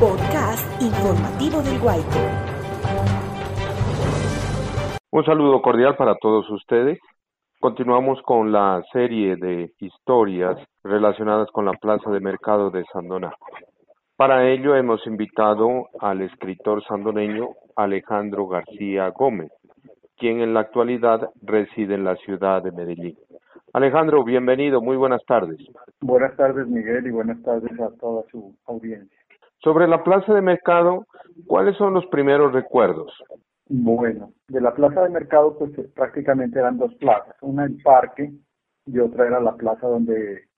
Podcast informativo del. Un saludo cordial para todos ustedes. Continuamos con la serie de historias relacionadas con la plaza de mercado de Sandoná. Para ello hemos invitado al escritor sandoneño Alejandro García Gómez, quien en la actualidad reside en la ciudad de Medellín. Alejandro, bienvenido, muy buenas tardes. Buenas tardes, Miguel, y buenas tardes a toda su audiencia. Sobre la plaza de mercado, ¿cuáles son los primeros recuerdos? Bueno, de la plaza de mercado, pues eh, prácticamente eran dos plazas, una el parque y otra era la plaza donde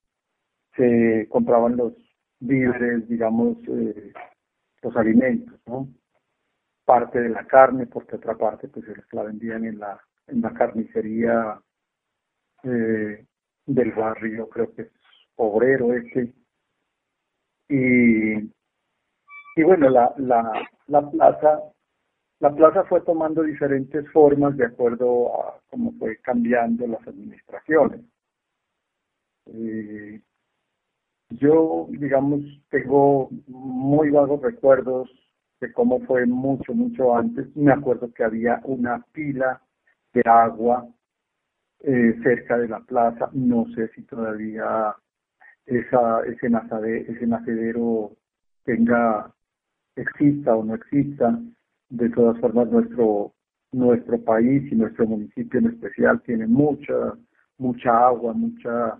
se compraban los víveres, digamos, eh, los alimentos, ¿no? Parte de la carne, porque otra parte pues se la vendían en la, en la carnicería eh, del barrio, creo que es obrero este. Y, y bueno, la, la, la plaza la plaza fue tomando diferentes formas de acuerdo a cómo fue cambiando las administraciones. Eh, yo, digamos, tengo muy vagos recuerdos de cómo fue mucho, mucho antes. Me acuerdo que había una pila de agua eh, cerca de la plaza. No sé si todavía esa, ese, ese nacedero tenga, exista o no exista. De todas formas, nuestro, nuestro país y nuestro municipio en especial tiene mucha, mucha agua, mucha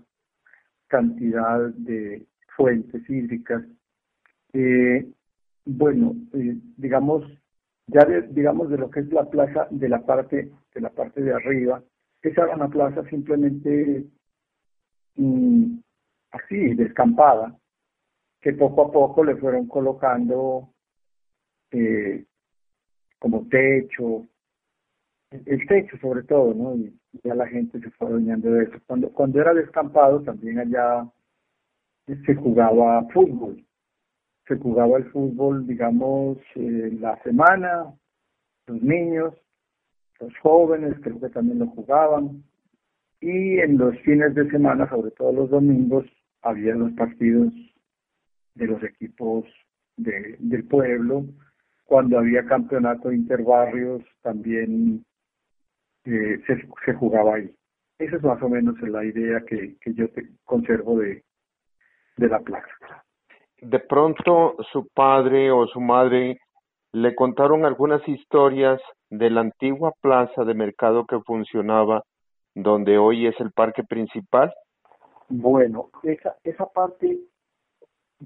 cantidad de fuentes hídricas. Bueno, eh, digamos, ya de, digamos de lo que es la plaza de la parte de la parte de arriba, esa era una plaza simplemente mm, así, descampada, que poco a poco le fueron colocando eh, como techo, el techo sobre todo, ¿no? Y ya la gente se fue adueñando de eso. Cuando, cuando era descampado también allá se jugaba fútbol. Se jugaba el fútbol, digamos, eh, la semana, los niños, los jóvenes, creo que también lo jugaban. Y en los fines de semana, sobre todo los domingos, había los partidos de los equipos de, del pueblo. Cuando había campeonato interbarrios, también eh, se, se jugaba ahí. Esa es más o menos la idea que, que yo conservo de, de la plaza. De pronto su padre o su madre le contaron algunas historias de la antigua plaza de mercado que funcionaba donde hoy es el parque principal. Bueno, esa esa parte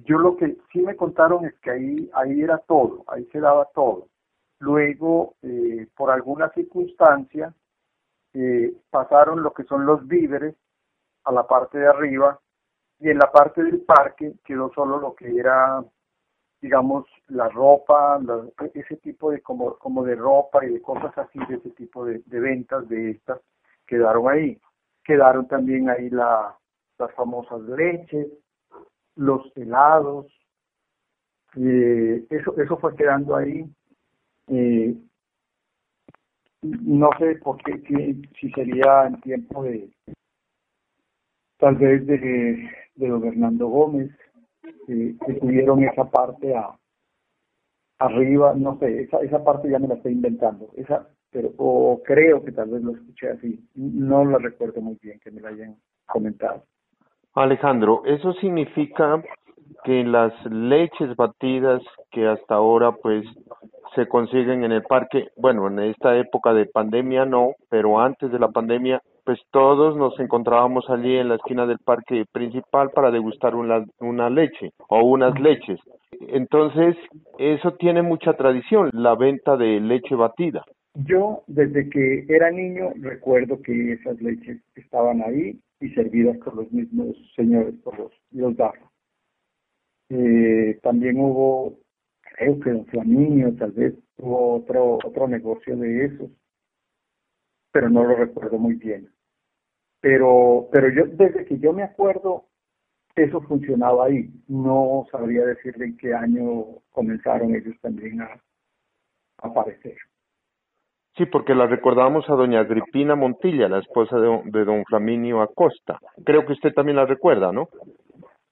yo lo que sí me contaron es que ahí ahí era todo, ahí se daba todo. Luego, eh, por alguna circunstancia, eh, pasaron lo que son los víveres a la parte de arriba y en la parte del parque quedó solo lo que era digamos la ropa ese tipo de como como de ropa y de cosas así de ese tipo de, ventas de estas quedaron ahí. Quedaron también ahí la las famosas leches los helados eh, eso eso fue quedando ahí. Eh, no sé por qué si, si sería en tiempo de tal vez de de don Hernando Gómez, que tuvieron esa parte a, arriba, no sé, esa, esa parte ya me la estoy inventando, esa, pero o creo que tal vez lo escuché así, no la recuerdo muy bien que me la hayan comentado. Alejandro, eso significa que las leches batidas que hasta ahora pues se consiguen en el parque, bueno, en esta época de pandemia no, pero antes de la pandemia pues todos nos encontrábamos allí en la esquina del parque principal para degustar una, una leche o unas leches. Entonces, eso tiene mucha tradición, la venta de leche batida. Yo, desde que era niño, recuerdo que esas leches estaban ahí y servidas por los mismos señores, por los, los Eh, también hubo, creo que Don Flaminio, tal vez hubo otro, otro negocio de esos, pero no lo recuerdo muy bien. Pero, pero yo, desde que yo me acuerdo, eso funcionaba ahí. No sabría decirle en qué año comenzaron ellos también a, aparecer. Sí, porque la recordamos a doña Agripina Montilla, la esposa de, de don Flaminio Acosta. Creo que usted también la recuerda, ¿no?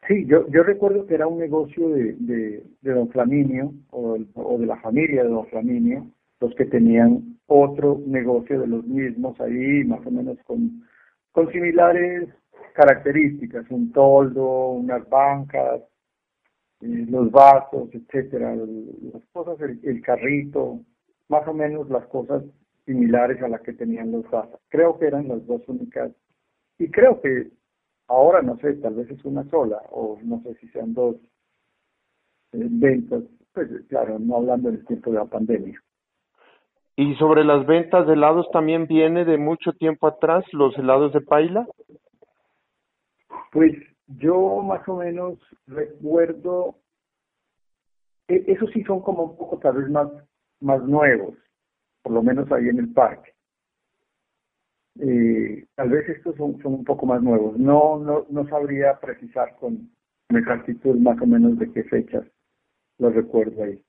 Sí, yo, yo recuerdo que era un negocio de, de, de don Flaminio o, o de la familia de don Flaminio, los que tenían otro negocio de los mismos ahí, más o menos con, con similares características, un toldo, unas bancas, eh, los vasos, etcétera, las cosas, el, el, carrito, más o menos las cosas similares a las que tenían los vasos. Creo que eran las dos únicas, y creo que ahora no sé, tal vez es una sola, o no sé si sean dos eh, ventas, pues claro, no hablando del tiempo de la pandemia. Y sobre las ventas de helados también viene de mucho tiempo atrás los helados de paila. Pues yo más o menos recuerdo, e, esos sí son como un poco tal vez más, más nuevos, por lo menos ahí en el parque. Eh, tal vez estos son, son un poco más nuevos. No, no, no sabría precisar con exactitud más o menos de qué fechas los recuerdo ahí.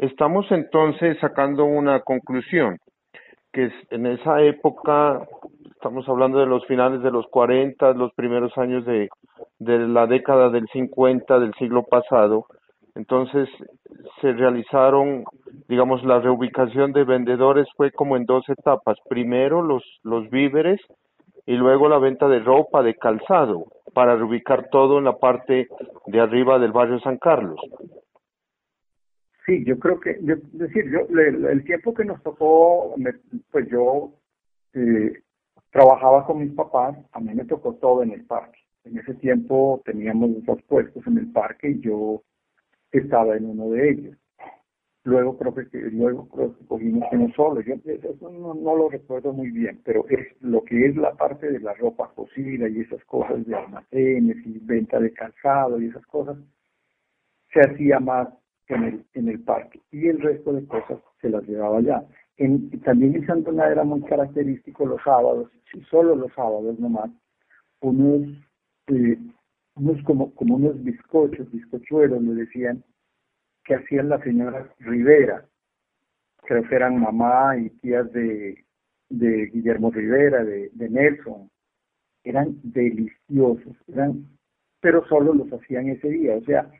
Estamos entonces sacando una conclusión, que en esa época, estamos hablando de los finales de los 40, los primeros años de, de la década del 50 del siglo pasado, entonces se realizaron, digamos, la reubicación de vendedores fue como en dos etapas. Primero los, los víveres y luego la venta de ropa, de calzado, para reubicar todo en la parte de arriba del barrio San Carlos. Sí, yo creo que, yo, decir, yo el, tiempo que nos tocó, pues yo eh, trabajaba con mis papás, a mí me tocó todo en el parque. En ese tiempo teníamos dos puestos en el parque y yo estaba en uno de ellos. Luego creo que, luego creo que cogimos solo. Yo eso no, no, lo recuerdo muy bien, pero es lo que es la parte de la ropa cocida y esas cosas de almacenes y venta de calzado y esas cosas, se hacía más en el, en el parque y el resto de cosas se las llevaba allá. En, también en Santana era muy característico los sábados, solo los sábados nomás, unos, eh, unos como, como unos bizcochos, bizcochuelos, le decían, que hacían las señoras Rivera, creo que eran mamá y tías de, de Guillermo Rivera, de, de Nelson, eran deliciosos, eran, pero solo los hacían ese día, o sea,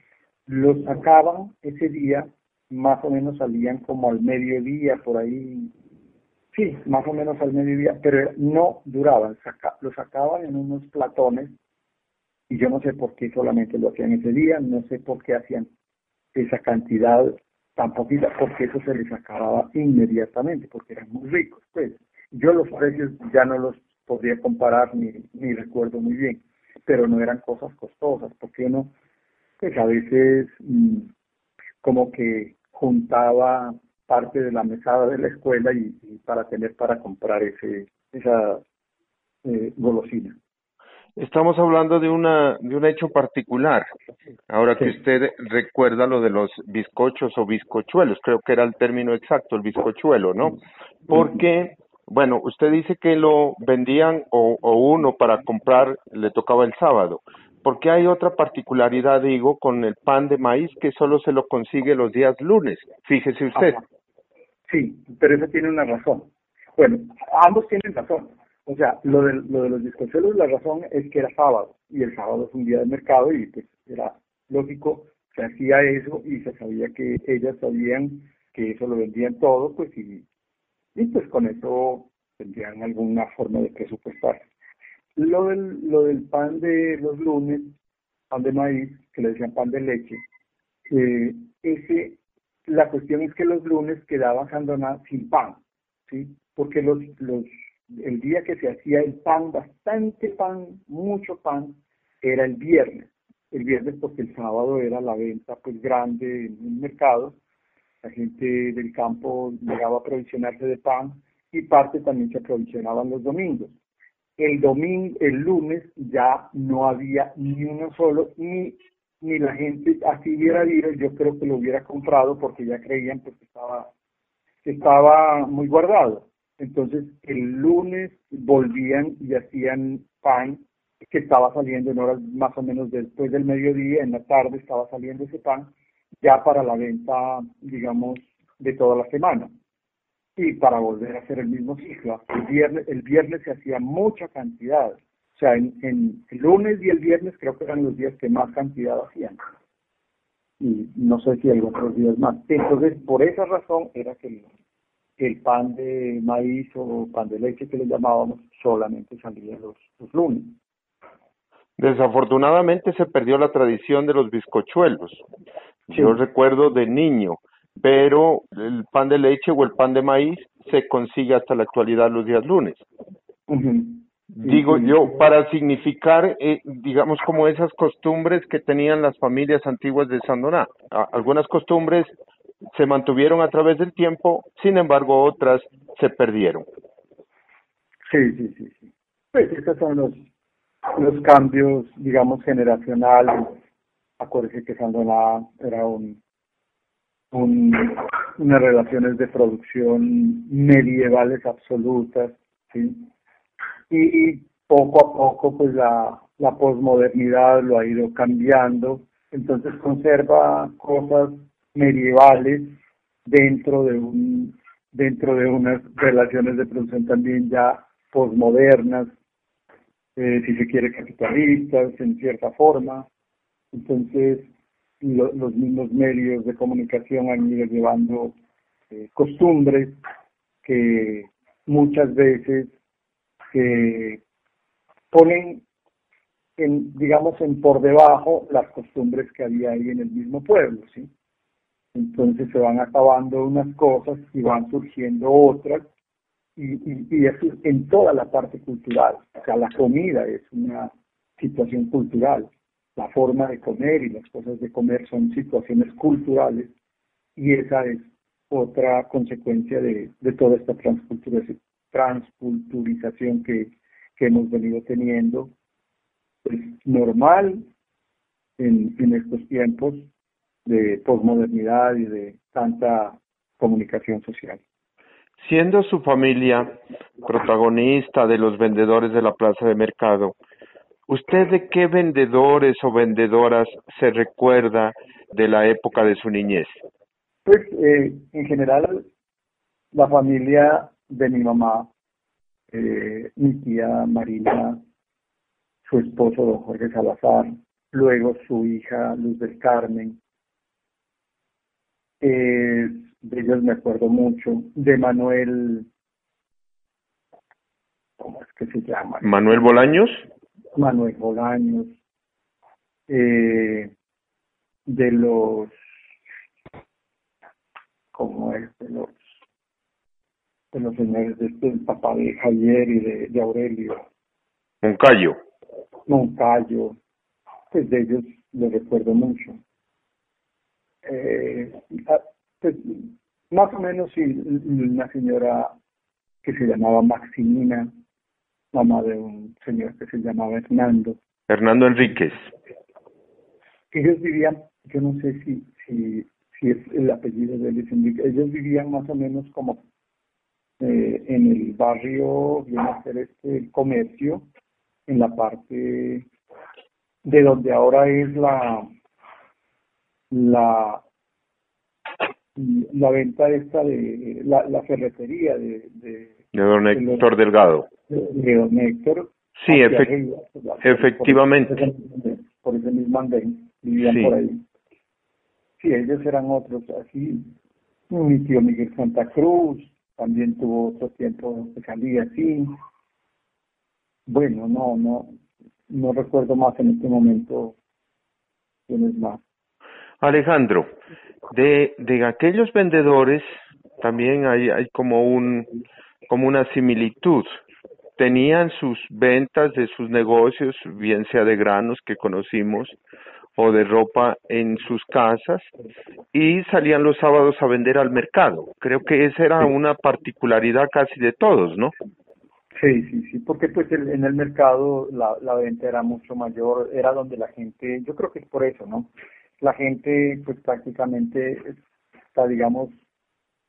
los sacaban ese día, más o menos salían como al mediodía, por ahí, sí, más o menos al mediodía, pero no duraban, saca, los sacaban en unos platones y yo no sé por qué solamente lo hacían ese día, no sé por qué hacían esa cantidad tan poquita, porque eso se les acababa inmediatamente, porque eran muy ricos, pues. Yo los precios ya no los podría comparar ni, ni recuerdo muy bien, pero no eran cosas costosas, porque uno pues a veces mm, como que juntaba parte de la mesada de la escuela y, para tener para comprar ese esa eh, golosina. Estamos hablando de una de un hecho particular. Ahora que usted recuerda lo de los bizcochos o bizcochuelos, creo que era el término exacto, el bizcochuelo, ¿no? Porque bueno, usted dice que lo vendían o, o uno para comprar le tocaba el sábado, porque hay otra particularidad, digo, con el pan de maíz que solo se lo consigue los días lunes. Fíjese usted. Sí, pero eso tiene una razón. Bueno, ambos tienen razón. O sea, lo de, lo de los bizcochuelos, la razón es que era sábado, y el sábado es un día de mercado, y pues era lógico, se hacía eso, y se sabía que ellas sabían que eso lo vendían todo, pues, y, y pues con eso tendrían alguna forma de presupuestar. Lo del, lo del pan de los lunes, pan de maíz, que le decían pan de leche, eh, ese, la cuestión es que los lunes quedaban abandonados sin pan, ¿sí? Porque los, el día que se hacía el pan, bastante pan, mucho pan, era el viernes. El viernes porque el sábado era la venta pues grande en el mercado, la gente del campo llegaba a aprovisionarse de pan y parte también se aprovisionaban los domingos el domingo, el lunes ya no había ni uno solo, ni, ni la gente así hubiera ido, yo creo que lo hubiera comprado porque ya creían pues, que estaba, que estaba muy guardado. Entonces el lunes volvían y hacían pan que estaba saliendo en horas más o menos después del mediodía, en la tarde estaba saliendo ese pan ya para la venta, digamos, de toda la semana y para volver a hacer el mismo ciclo. El viernes, el viernes se hacía mucha cantidad, sea, en, en el lunes y el viernes creo que eran los días que más cantidad hacían. Y no sé si hay otros días más. Entonces, por esa razón era que el, el pan de maíz o pan de leche que le llamábamos solamente salía los, los lunes. Desafortunadamente se perdió la tradición de los bizcochuelos. Yo recuerdo de niño, pero el pan de leche o el pan de maíz se consigue hasta la actualidad los días lunes. Digo yo, para significar, eh, digamos, como esas costumbres que tenían las familias antiguas de Sandoná. Algunas costumbres se mantuvieron a través del tiempo, sin embargo, otras se perdieron. Sí, sí, sí. sí. Pues estos son los, los cambios, digamos, generacionales. Acuérdense que Sandoná era un, un, unas relaciones de producción medievales absolutas, y poco a poco pues la, la posmodernidad lo ha ido cambiando, entonces conserva cosas medievales dentro de un dentro de unas relaciones de producción también ya posmodernas, eh, si se quiere capitalistas en cierta forma. Entonces los mismos medios de comunicación han ido llevando eh, costumbres que muchas veces que ponen en, digamos, en por debajo las costumbres que había ahí en el mismo pueblo, ¿sí? Entonces se van acabando unas cosas y van surgiendo otras, y, y, y eso en toda la parte cultural. O sea, la comida es una situación cultural, la forma de comer y las cosas de comer son situaciones culturales, y esa es otra consecuencia de, de toda esta transculturización que, que hemos venido teniendo. Es normal en, en estos tiempos de posmodernidad y de tanta comunicación social. Siendo su familia protagonista de los vendedores de la plaza de mercado, ¿usted de qué vendedores o vendedoras se recuerda de la época de su niñez? Pues eh, en general la familia de mi mamá, eh, mi tía Marina, su esposo don Jorge Salazar, luego su hija Luz del Carmen. Eh, de ellos me acuerdo mucho, de Manuel, ¿cómo es que se llama? Manuel Bolaños. Manuel Bolaños, eh, de los, ¿cómo es? De los de los señores de este, el papá de Javier y de, de Aurelio. Moncayo. Moncayo, pues de ellos les recuerdo mucho. Eh, ah, pues, más o menos sí, una señora que se llamaba Maximina, mamá de un señor que se llamaba Hernando. Hernando Enríquez. Ellos vivían, yo no sé si, si, si es el apellido de Luis Enrique, ellos vivían más o menos como eh, en el barrio viene a ser este el comercio, en la parte de donde ahora es la la la venta esta de la, la ferretería de de, de don Héctor Delgado de, don Héctor sí efectivamente por, ese mismo andén vivían por ahí sí ellos eran otros así mi tío Miguel Santa Cruz también tuvo otro tiempo que salía así. Bueno, no, no, no recuerdo más en este momento quién es más. Alejandro, de, de aquellos vendedores también hay, hay como un como una similitud. Tenían sus ventas de sus negocios, bien sea de granos que conocimos, o de ropa en sus casas y salían los sábados a vender al mercado. Creo que esa era una particularidad casi de todos, ¿no? Sí, sí, sí, porque pues en el mercado la, la venta era mucho mayor, era donde la gente, yo creo que es por eso, ¿no? La gente pues prácticamente está, digamos,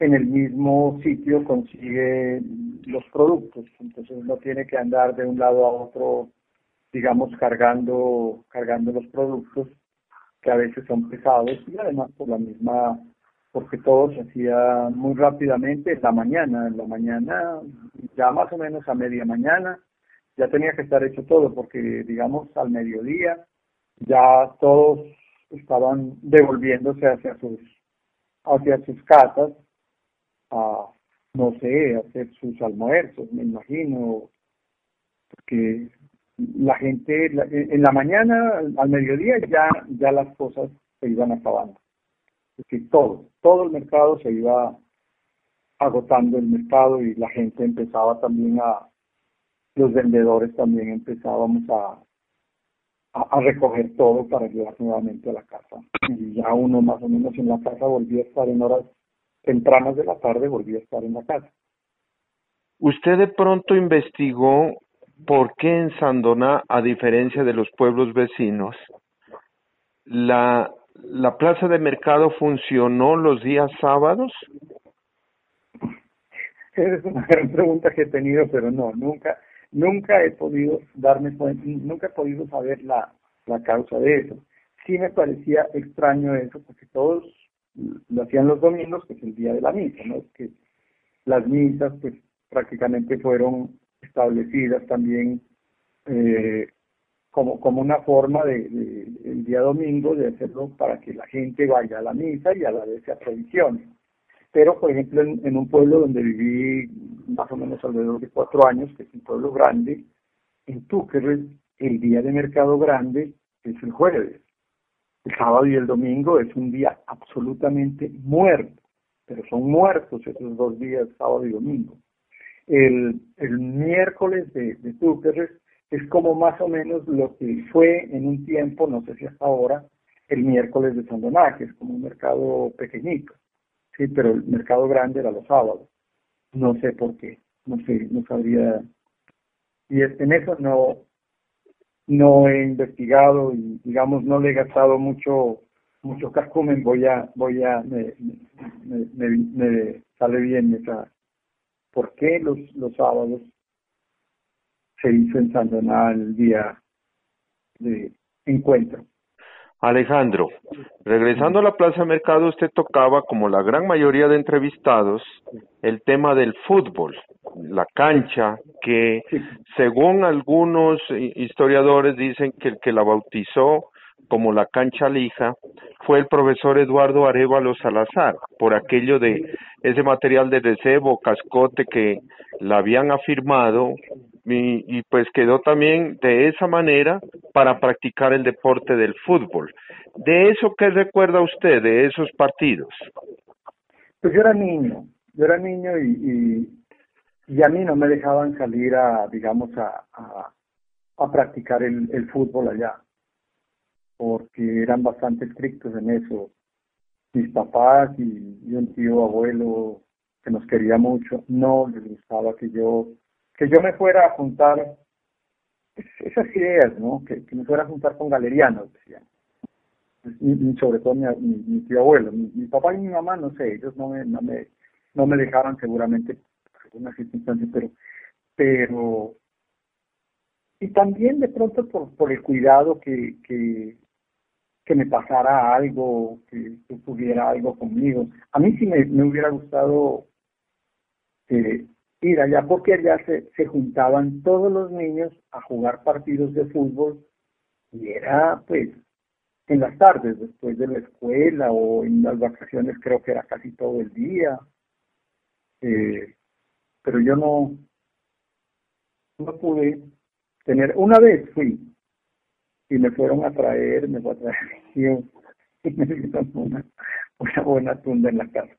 en el mismo sitio consigue los productos, entonces no tiene que andar de un lado a otro digamos, cargando, cargando los productos que a veces son pesados y además por la misma, porque todo se hacía muy rápidamente en la mañana, en la mañana, ya más o menos a media mañana, ya tenía que estar hecho todo, porque digamos al mediodía ya todos estaban devolviéndose hacia sus hacia sus casas a no sé hacer sus almuerzos me imagino porque la gente en la mañana al mediodía ya ya las cosas se iban acabando porque todo todo el mercado se iba agotando el mercado y la gente empezaba también a los vendedores también empezábamos a a, recoger todo para llevar nuevamente a la casa. Y ya uno más o menos en la casa volvía a estar en horas tempranas de la tarde, volvía a estar en la casa. ¿Usted de pronto investigó por qué en Sandoná, a diferencia de los pueblos vecinos, la, la plaza de mercado funcionó los días sábados? Es una gran pregunta que he tenido, pero no, nunca, Nunca he podido darme cuenta, nunca he podido saber la, la causa de eso. Sí me parecía extraño eso, porque todos lo hacían los domingos, que es el día de la misa, ¿no? Que las misas, pues, prácticamente fueron establecidas también eh, como, como una forma de, el día domingo de hacerlo para que la gente vaya a la misa y a la vez se aprovisione. Pero, por ejemplo, en, un pueblo donde viví más o menos alrededor de cuatro años, que es un pueblo grande, en Túquerres, el día de mercado grande es el jueves. El sábado y el domingo es un día absolutamente muerto, pero son muertos esos dos días, sábado y domingo. El, el miércoles de, de es como más o menos lo que fue en un tiempo, no sé si hasta ahora, el miércoles de San que es como un mercado pequeñito sí, pero el mercado grande era los sábados. No sé por qué, no sé, no sabría. Y en eso no, no he investigado y digamos no le he gastado mucho mucho cascumen voy a voy a me, me, me, sale bien esa. Por qué los los sábados se hizo en San el día de encuentro Alejandro, regresando a la Plaza Mercado, usted tocaba, como la gran mayoría de entrevistados, el tema del fútbol, la cancha, que según algunos historiadores dicen que el que la bautizó como la cancha lija fue el profesor Eduardo Arevalo Salazar, por aquello de ese material de recebo, cascote que la habían afirmado y, pues quedó también de esa manera para practicar el deporte del fútbol. ¿De eso qué recuerda usted, de esos partidos? Pues yo era niño, yo era niño y, y, a mí no me dejaban salir a, digamos, a, a, practicar el, el fútbol allá, porque eran bastante estrictos en eso. Mis papás y, y un tío abuelo que nos quería mucho, no les gustaba que yo que yo me fuera a juntar esas ideas, ¿no? Que, me fuera a juntar con galerianos, decían. Y, sobre todo mi, mi, tío abuelo. Mi, papá y mi mamá, no sé, ellos no me, no me, no me dejaban seguramente por algunas circunstancias, pero, pero, y también de pronto por, por el cuidado que, que, que me pasara algo, que, tuviera algo conmigo. A mí sí me, me hubiera gustado eh, ir allá porque allá se, se juntaban todos los niños a jugar partidos de fútbol y era pues en las tardes después de la escuela o en las vacaciones creo que era casi todo el día. Eh, pero yo no no pude tener una vez fui y me fueron a traer me fue a traer y me dieron una, una buena tunda en la casa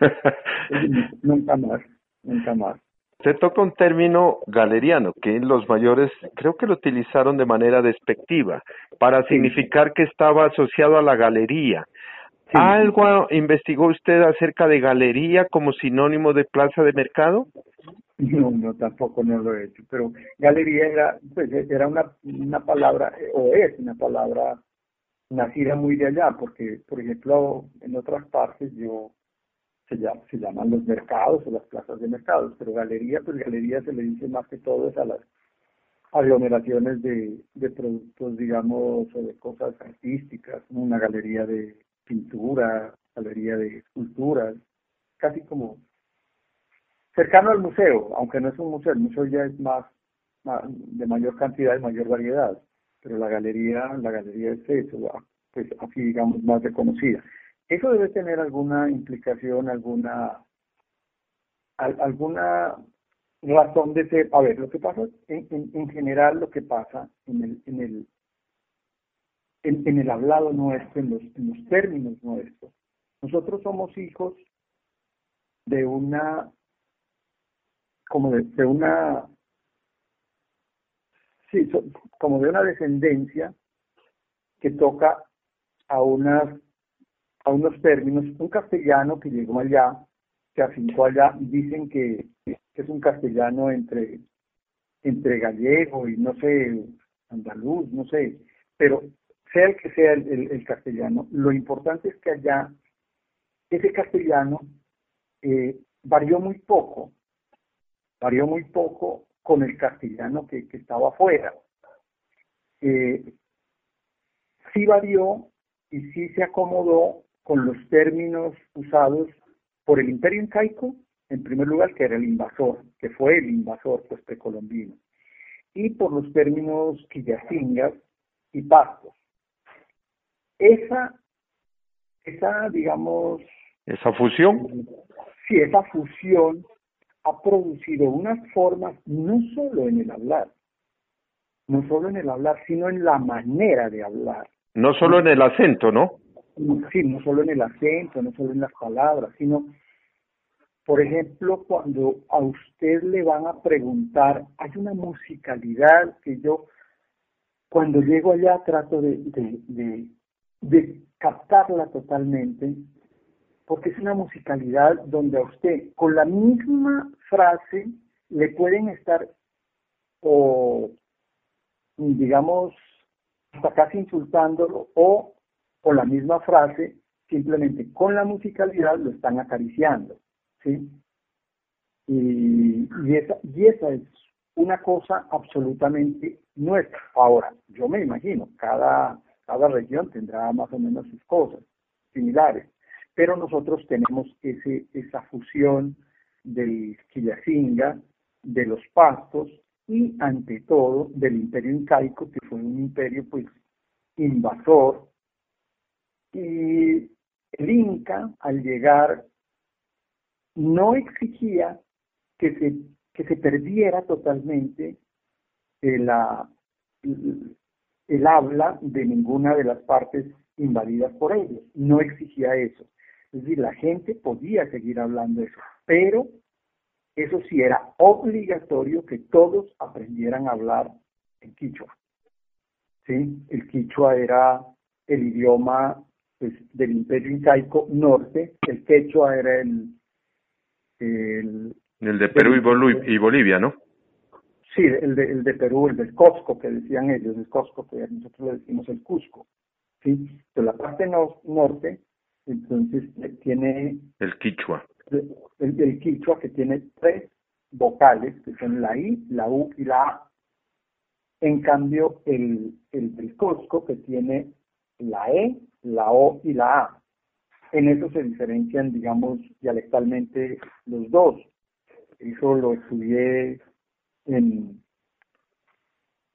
nunca más nunca más. Se toca un término galeriano que los mayores creo que lo utilizaron de manera despectiva para significar que estaba asociado a la galería. ¿Algo investigó usted acerca de galería como sinónimo de plaza de mercado? No, no, tampoco no lo he hecho, pero galería era, pues, era una, una palabra, o es una palabra nacida muy de allá, porque, por ejemplo, en otras partes yo se, llama, se llaman los mercados o las plazas de mercados, pero galería, pues galería se le dice más que todo es a las aglomeraciones de, productos, digamos, o de cosas artísticas, una galería de pintura, galería de esculturas, casi como cercano al museo, aunque no es un museo, el museo ya es más, de mayor cantidad y mayor variedad. Pero la galería, la galería es eso, pues así digamos más reconocida. Eso debe tener alguna implicación, alguna alguna razón de ser. A ver, lo que pasa, en, en, general, lo que pasa en el, en el, en, el hablado nuestro, en los, en los términos nuestros, nosotros somos hijos de una, como de, una, sí, como de una descendencia que toca a unas a unos términos, un castellano que llegó allá, que afincó allá, dicen que, es un castellano entre, entre gallego y no sé, andaluz, no sé, pero sea el que sea el, castellano, lo importante es que allá ese castellano eh, varió muy poco, varió muy poco con el castellano que, estaba afuera. Eh, sí varió y sí se acomodó con los términos usados por el imperio incaico, en primer lugar, que era el invasor, que fue el invasor pues, precolombino, y por los términos quillacingas y pastos. Esa, esa, digamos... Esa fusión. Sí, esa fusión ha producido unas formas no solo en el hablar, no solo en el hablar, sino en la manera de hablar. No solo en el acento, ¿no? Sí, no solo en el acento, no solo en las palabras, sino, por ejemplo, cuando a usted le van a preguntar, hay una musicalidad que yo, cuando llego allá, trato de, de, captarla totalmente, porque es una musicalidad donde a usted, con la misma frase, le pueden estar, o digamos, hasta casi insultándolo, o con la misma frase, simplemente con la musicalidad lo están acariciando, ¿sí? Y, esa, y esa es una cosa absolutamente nuestra. Ahora, yo me imagino, cada, cada región tendrá más o menos sus cosas similares, pero nosotros tenemos ese, esa fusión del Quillacinga, de los pastos y ante todo del imperio incaico, que fue un imperio pues invasor, y el Inca, al llegar, no exigía que se, que se perdiera totalmente el, el habla de ninguna de las partes invadidas por ellos. No exigía eso. Es decir, la gente podía seguir hablando eso, pero eso sí era obligatorio que todos aprendieran a hablar en quichua. ¿Sí? El quichua era el idioma pues, del imperio incaico norte, el quechua era el... El, el de Perú y, Bolivia, ¿no? Sí, el de, el de Perú, el del Cusco, que decían ellos, el Cusco, que nosotros le decimos el Cusco. ¿sí? Pero la parte norte, entonces tiene... El quichua. El, el, quichua que tiene tres vocales, que son la I, la U y la A. En cambio, el, el del Cusco, que tiene la E, la O y la A. En eso se diferencian, digamos, dialectalmente los dos. Eso lo estudié en,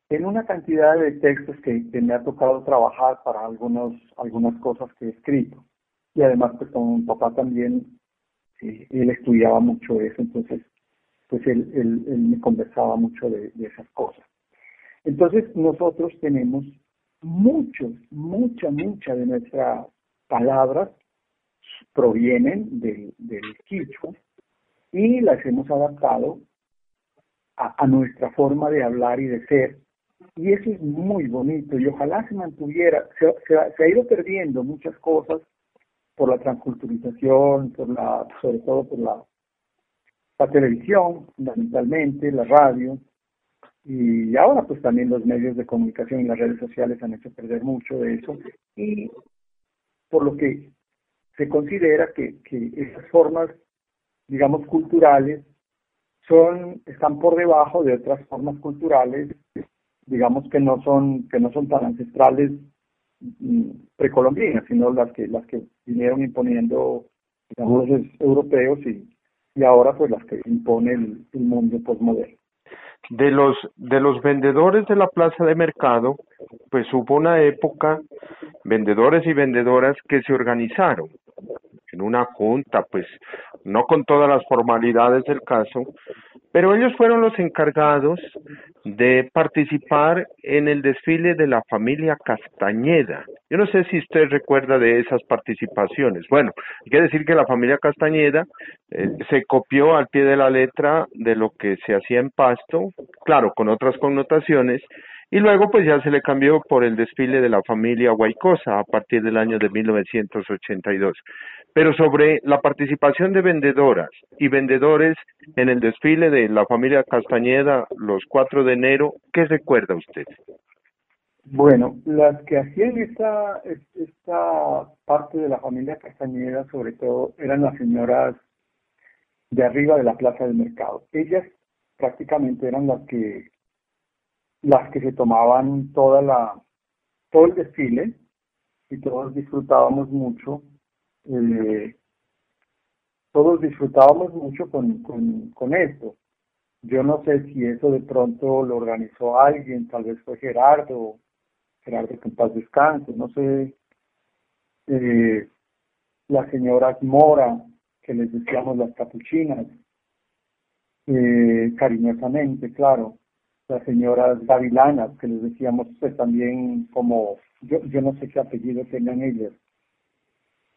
en una cantidad de textos que, me ha tocado trabajar para algunos, algunas cosas que he escrito. Y además, pues con papá también, él estudiaba mucho eso, entonces, pues él, él, me conversaba mucho de esas cosas. Entonces, nosotros tenemos muchos, mucha, mucha de nuestras palabras provienen del, del quichua y las hemos adaptado a, nuestra forma de hablar y de ser. Y eso es muy bonito y ojalá se mantuviera, se, se, ha ido perdiendo muchas cosas por la transculturización, por la, sobre todo por la televisión, fundamentalmente, la radio, y ahora pues también los medios de comunicación y las redes sociales han hecho perder mucho de eso y por lo que se considera que, esas formas, digamos, culturales son, están por debajo de otras formas culturales, digamos que no son, que no son tan ancestrales mm, precolombinas, sino las que, las que vinieron imponiendo, digamos, los europeos y, y ahora pues las que impone el, el mundo postmoderno. De los de los vendedores de la plaza de mercado, pues hubo una época vendedores y vendedoras que se organizaron en una junta, pues no con todas las formalidades del caso, pero ellos fueron los encargados de participar en el desfile de la familia Castañeda. Yo no sé si usted recuerda de esas participaciones. Bueno, hay que decir que la familia Castañeda eh, se copió al pie de la letra de lo que se hacía en Pasto, claro, con otras connotaciones, y luego pues ya se le cambió por el desfile de la familia Guaycosa a partir del año de 1982. Pero sobre la participación de vendedoras y vendedores en el desfile de la familia Castañeda los 4 de enero, ¿qué recuerda usted? Bueno, las que hacían esta, esta parte de la familia Castañeda, sobre todo, eran las señoras de arriba de la plaza del mercado. Ellas prácticamente eran las que las que se tomaban toda la todo el desfile y todos disfrutábamos mucho eh, todos disfrutábamos mucho con, con, con esto. Yo no sé si eso de pronto lo organizó alguien tal vez fue Gerardo Gerardo que en paz descanse no sé eh, las señoras Mora que les decíamos las capuchinas eh, cariñosamente claro las señoras gavilanas, que les decíamos pues, también como, yo, yo no sé qué apellido tengan ellas,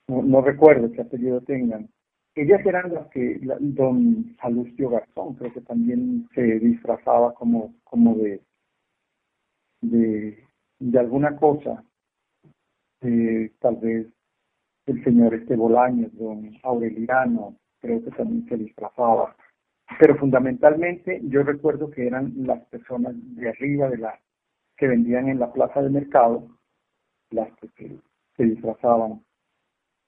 no, recuerdo qué apellido tengan. Ellas eran las que, don Salustio Garzón, creo que también se disfrazaba como, como de, de, de alguna cosa, eh, tal vez el señor este don Aureliano, creo que también se disfrazaba. Pero fundamentalmente yo recuerdo que eran las personas de arriba de la que vendían en la plaza de mercado las que se, disfrazaban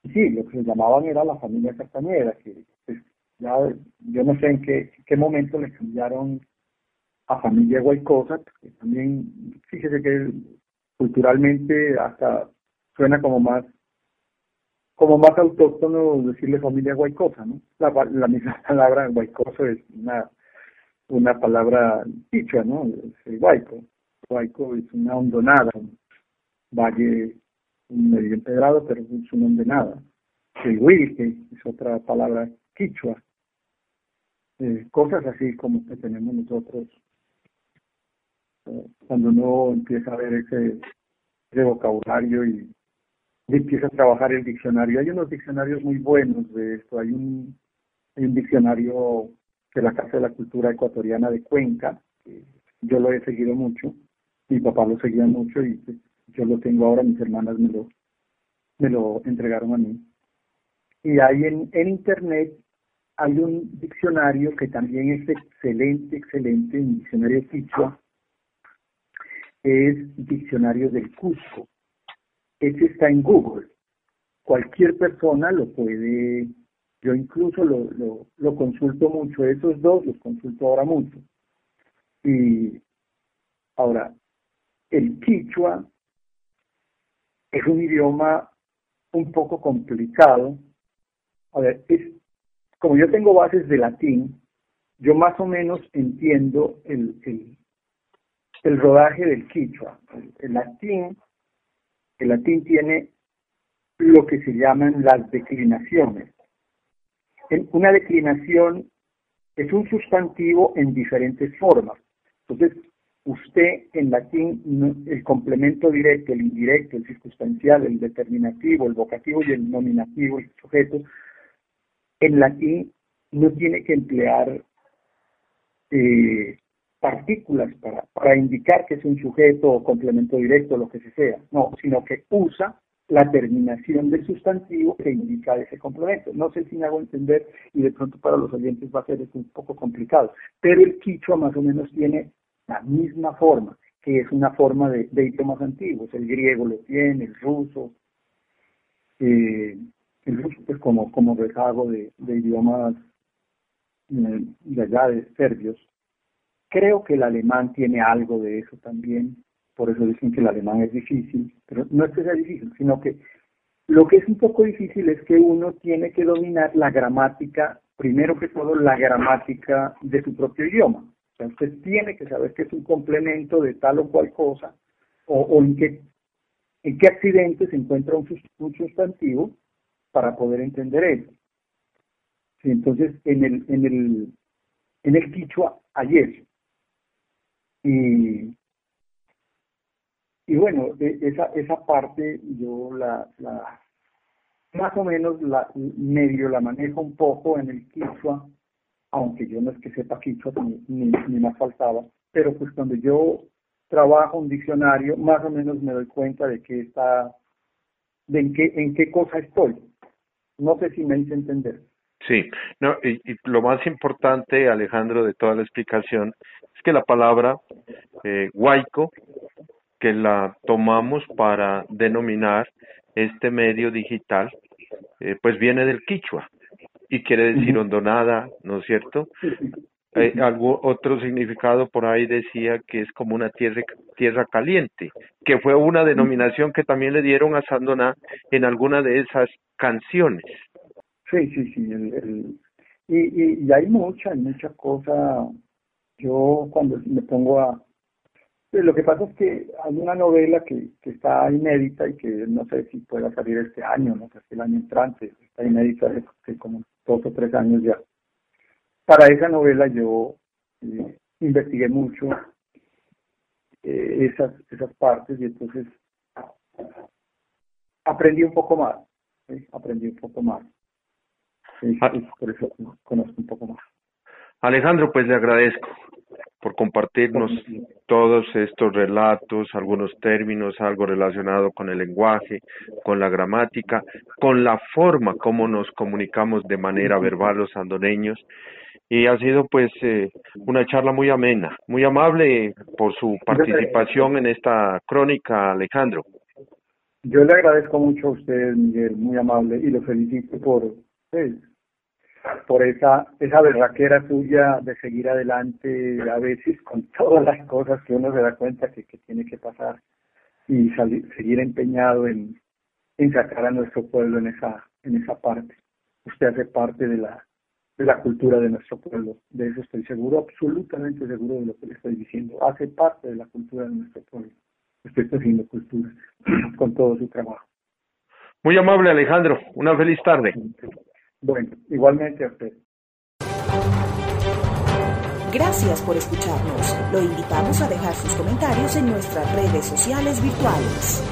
sí lo que se llamaban era la familia Castañeda que pues, ya yo no sé en qué, qué momento le cambiaron a familia Guaycosa que también fíjese que culturalmente hasta suena como más como más autóctono decirle familia guaycosa, ¿no? La, la misma palabra guaycoso es una, una palabra dicha, ¿no? Es el guayco. Guayco es una hondonada, un valle medio empedrado, pero es una hondonada. El huilque es otra palabra quichua. Eh, cosas así como que tenemos nosotros eh, cuando uno empieza a ver ese, ese vocabulario y empieza a trabajar el diccionario. Hay unos diccionarios muy buenos de esto. Hay un, hay un diccionario de la Casa de la Cultura Ecuatoriana de Cuenca, que yo lo he seguido mucho, mi papá lo seguía mucho y yo lo tengo ahora, mis hermanas me lo, me lo entregaron a mí. Y hay en, Internet, hay un diccionario que también es excelente, excelente, un diccionario Quichua, es Diccionario del Cusco ese está en Google. Cualquier persona lo puede, yo incluso lo, lo consulto mucho, esos dos los consulto ahora mucho. Y ahora, el quichua es un idioma un poco complicado. A ver, es, como yo tengo bases de latín, yo más o menos entiendo el, el, el rodaje del quichua. el latín el latín tiene lo que se llaman las declinaciones. Una declinación es un sustantivo en diferentes formas. Entonces, usted en latín, el complemento directo, el indirecto, el circunstancial, el determinativo, el vocativo y el nominativo, el sujeto, en latín no tiene que emplear eh, partículas para, indicar que es un sujeto o complemento directo, lo que sea, no, sino que usa la terminación del sustantivo que indica ese complemento. No sé si me hago entender y de pronto para los oyentes va a ser un poco complicado, pero el quichua más o menos tiene la misma forma, que es una forma de, idiomas antiguos. El griego lo tiene, el ruso, eh, el ruso pues como, como rezago de, de idiomas eh, de allá de serbios Creo que el alemán tiene algo de eso también, por eso dicen que el alemán es difícil, pero no es que sea difícil, sino que lo que es un poco difícil es que uno tiene que dominar la gramática, primero que todo la gramática de su propio idioma. Usted tiene que saber que es un complemento de tal o cual cosa, o, en, qué, en qué accidente se encuentra un, sustantivo para poder entender eso. entonces, en el, en el, en el quichua hay eso. Y, y bueno, e, esa, esa parte yo la, la más o menos la medio la manejo un poco en el quichua aunque yo no es que sepa quichua ni, ni, me faltaba, pero pues cuando yo trabajo un diccionario, más o menos me doy cuenta de que está, de en qué, en qué cosa estoy. No sé si me hice entender. Sí, no, y, lo más importante, Alejandro, de toda la explicación, es que la palabra eh, huaico, que la tomamos para denominar este medio digital, eh, pues viene del quichua y quiere decir hondonada, ¿no es cierto? Eh, algo, otro significado por ahí decía que es como una tierra, tierra caliente, que fue una denominación que también le dieron a Sandoná en alguna de esas canciones. Sí, sí, sí. El, y, y, hay mucha, mucha cosa. Yo cuando me pongo a... Pues, lo que pasa es que hay una novela que, que está inédita y que no sé si pueda salir este año, no sé si el año entrante, está inédita que como dos o tres años ya. Para esa novela yo eh, investigué mucho eh, esas, esas partes y entonces aprendí un poco más, aprendí un poco más. Ah. por eso conozco un poco más. Alejandro, pues le agradezco por compartirnos todos estos relatos, algunos términos, algo relacionado con el lenguaje, con la gramática, con la forma como nos comunicamos de manera verbal los andoneños. Y ha sido pues eh, una charla muy amena, muy amable por su participación en esta crónica, Alejandro. Yo le agradezco mucho a usted, Miguel, muy amable, y lo felicito por pues, por esa, esa berraquera suya de seguir adelante a veces con todas las cosas que uno se da cuenta que, que tiene que pasar y seguir empeñado en, en sacar a nuestro pueblo en esa, en esa parte. Usted hace parte de la, de la cultura de nuestro pueblo, de eso estoy seguro, absolutamente seguro de lo que le estoy diciendo. Hace parte de la cultura de nuestro pueblo. Usted está haciendo cultura con todo su trabajo. Muy amable Alejandro, una feliz tarde. Bueno, igualmente a usted. Gracias por escucharnos. Lo invitamos a dejar sus comentarios en nuestras redes sociales virtuales.